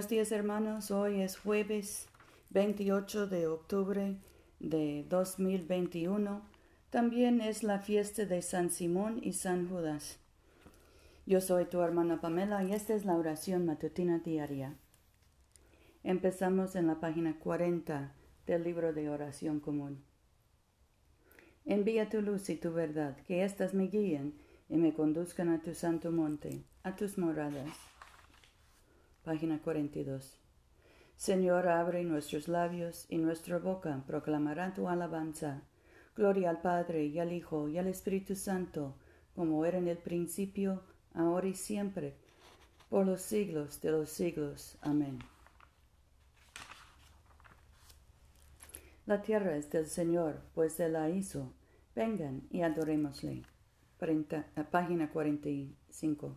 Buenos días hermanos, hoy es jueves 28 de octubre de 2021. También es la fiesta de San Simón y San Judas. Yo soy tu hermana Pamela y esta es la oración matutina diaria. Empezamos en la página 40 del libro de oración común. Envía tu luz y tu verdad, que éstas me guíen y me conduzcan a tu santo monte, a tus moradas página 42. Señor, abre nuestros labios y nuestra boca proclamará tu alabanza. Gloria al Padre y al Hijo y al Espíritu Santo, como era en el principio, ahora y siempre, por los siglos de los siglos. Amén. La tierra es del Señor, pues Él la hizo. Vengan y adorémosle. página 45.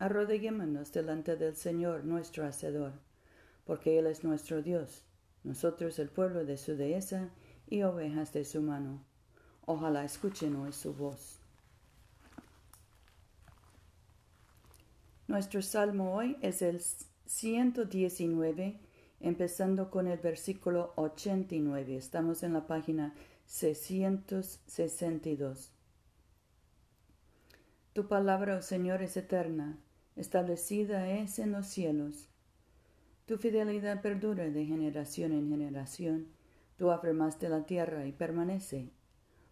arrodillémonos delante del Señor nuestro Hacedor, porque Él es nuestro Dios, nosotros el pueblo de su dehesa y ovejas de su mano. Ojalá escuchen hoy su voz. Nuestro salmo hoy es el 119, empezando con el versículo 89. Estamos en la página 662. Tu palabra, oh Señor, es eterna establecida es en los cielos. Tu fidelidad perdura de generación en generación, tú afirmaste la tierra y permanece.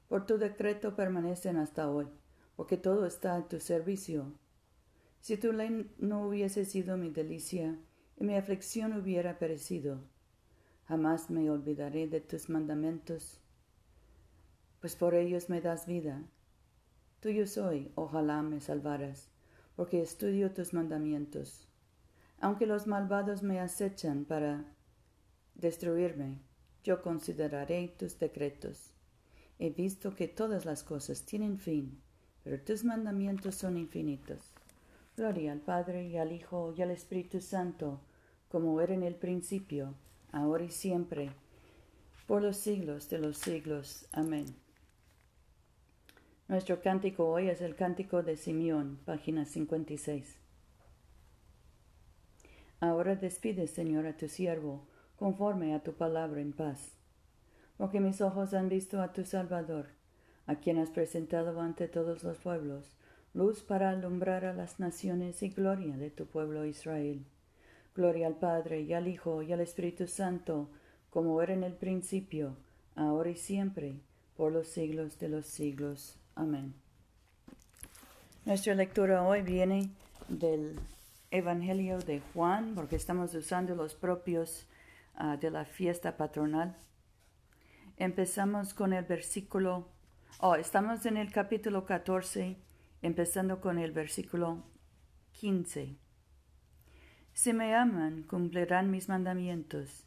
Por tu decreto permanecen hasta hoy, porque todo está a tu servicio. Si tu ley no hubiese sido mi delicia y mi aflicción hubiera perecido, jamás me olvidaré de tus mandamientos, pues por ellos me das vida. Tuyo soy, ojalá me salvaras porque estudio tus mandamientos. Aunque los malvados me acechan para destruirme, yo consideraré tus decretos. He visto que todas las cosas tienen fin, pero tus mandamientos son infinitos. Gloria al Padre y al Hijo y al Espíritu Santo, como era en el principio, ahora y siempre, por los siglos de los siglos. Amén. Nuestro cántico hoy es el cántico de Simeón, página 56. Ahora despide, Señor, a tu siervo, conforme a tu palabra en paz. Porque mis ojos han visto a tu Salvador, a quien has presentado ante todos los pueblos, luz para alumbrar a las naciones y gloria de tu pueblo Israel. Gloria al Padre y al Hijo y al Espíritu Santo, como era en el principio, ahora y siempre, por los siglos de los siglos. Amén. Nuestra lectura hoy viene del Evangelio de Juan, porque estamos usando los propios ah, de la fiesta patronal. Empezamos con el versículo, oh, estamos en el capítulo 14, empezando con el versículo 15. Si me aman, cumplirán mis mandamientos,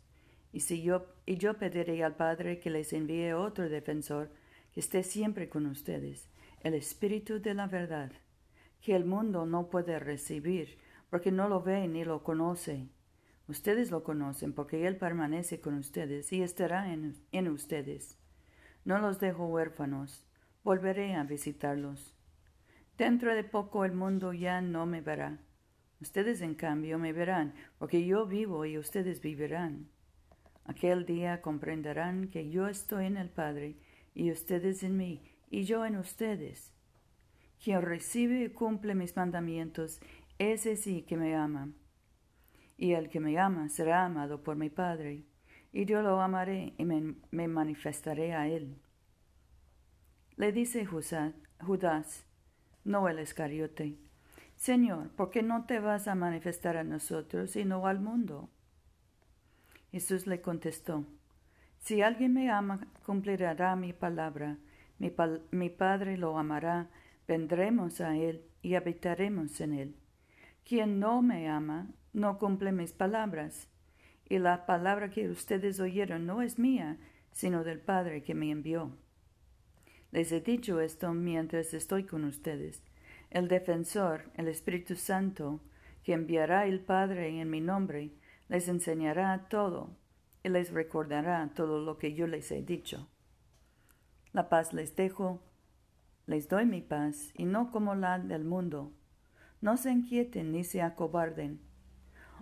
y, si yo, y yo pediré al Padre que les envíe otro defensor, que esté siempre con ustedes, el Espíritu de la verdad, que el mundo no puede recibir, porque no lo ve ni lo conoce. Ustedes lo conocen, porque Él permanece con ustedes y estará en, en ustedes. No los dejo huérfanos, volveré a visitarlos. Dentro de poco el mundo ya no me verá. Ustedes en cambio me verán, porque yo vivo y ustedes vivirán. Aquel día comprenderán que yo estoy en el Padre y ustedes en mí, y yo en ustedes. Quien recibe y cumple mis mandamientos, ese sí que me ama. Y el que me ama será amado por mi Padre, y yo lo amaré y me, manifestaré a él. Le dice Judas, no el Escariote, Señor, ¿por qué no te vas a manifestar a nosotros y no al mundo? Jesús le contestó, si alguien me ama, cumplirá mi palabra. Mi, Padre lo amará, vendremos a Él y habitaremos en Él. Quien no me ama, no cumple mis palabras, y la palabra que ustedes oyeron no es mía, sino del Padre que me envió. Les he dicho esto mientras estoy con ustedes. El defensor, el Espíritu Santo, que enviará el Padre en mi nombre, les enseñará todo les recordará todo lo que yo les he dicho. La paz les dejo, les doy mi paz, y no como la del mundo. No se inquieten ni se acobarden.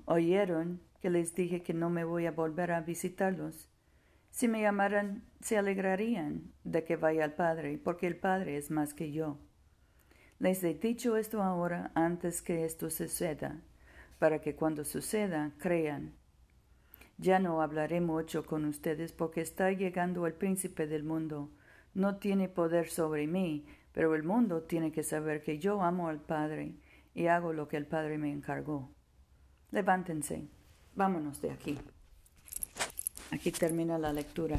Oyeron que les dije que no me voy a volver a visitarlos. Si me llamaran, se alegrarían de que vaya al Padre, porque el Padre es más que yo. Les he dicho esto ahora antes que esto suceda, para que cuando suceda crean. Ya no hablaré mucho con ustedes porque está llegando el príncipe del mundo. No tiene poder sobre mí, pero el mundo tiene que saber que yo amo al Padre y hago lo que el Padre me encargó. Levántense, vámonos de aquí. Aquí termina la lectura.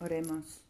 Oremos.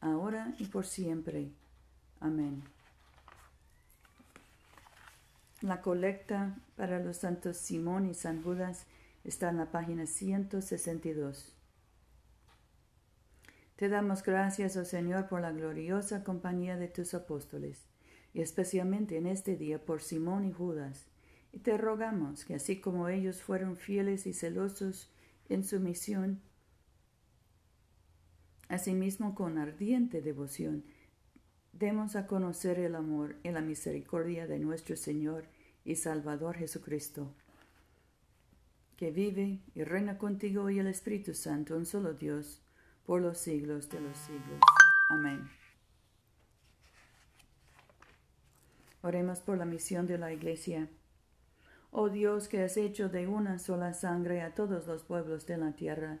ahora y por siempre. Amén. La colecta para los santos Simón y San Judas está en la página 162. Te damos gracias, oh Señor, por la gloriosa compañía de tus apóstoles, y especialmente en este día por Simón y Judas. Y te rogamos que así como ellos fueron fieles y celosos en su misión, Asimismo, con ardiente devoción, demos a conocer el amor y la misericordia de nuestro Señor y Salvador Jesucristo, que vive y reina contigo y el Espíritu Santo, un solo Dios, por los siglos de los siglos. Amén. Oremos por la misión de la Iglesia. Oh Dios, que has hecho de una sola sangre a todos los pueblos de la tierra,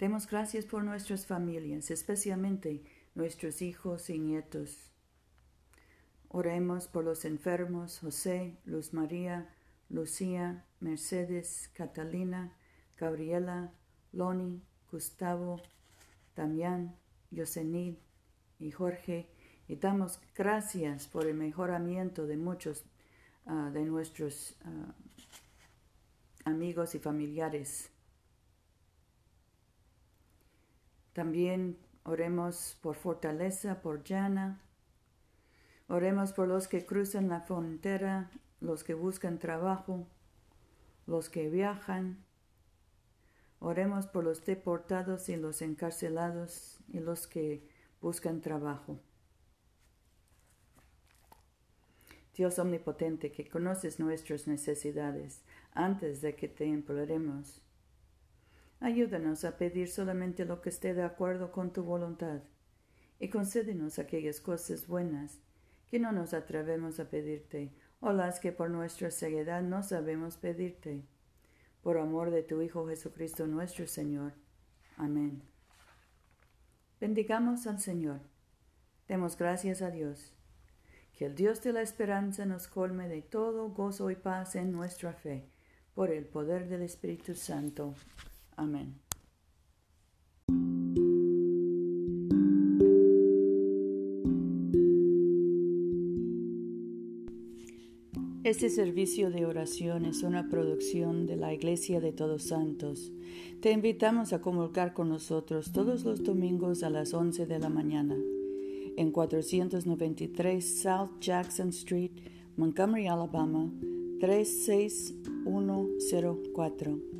Demos gracias por nuestras familias, especialmente nuestros hijos y nietos. Oremos por los enfermos José, Luz María, Lucía, Mercedes, Catalina, Gabriela, Loni, Gustavo, Damián, Yosenid y Jorge, y damos gracias por el mejoramiento de muchos ah, de nuestros ah, amigos y familiares. También oremos por fortaleza por Jana. Oremos por los que cruzan la frontera, los que buscan trabajo, los que viajan. Oremos por los deportados y los encarcelados y los que buscan trabajo. Dios omnipotente, que conoces nuestras necesidades antes de que te imploremos, Ayúdanos a pedir solamente lo que esté de acuerdo con tu voluntad y concédenos aquellas cosas buenas que no nos atrevemos a pedirte o las que por nuestra ceguedad no sabemos pedirte. Por amor de tu Hijo Jesucristo nuestro Señor. Amén. Bendigamos al Señor. Demos gracias a Dios. Que el Dios de la esperanza nos colme de todo gozo y paz en nuestra fe, por el poder del Espíritu Santo. Amén. Este servicio de oración es una producción de la Iglesia de Todos Santos. Te invitamos a comulgar con nosotros todos los domingos a las 11 de la mañana en 493 South Jackson Street, Montgomery, Alabama 36104.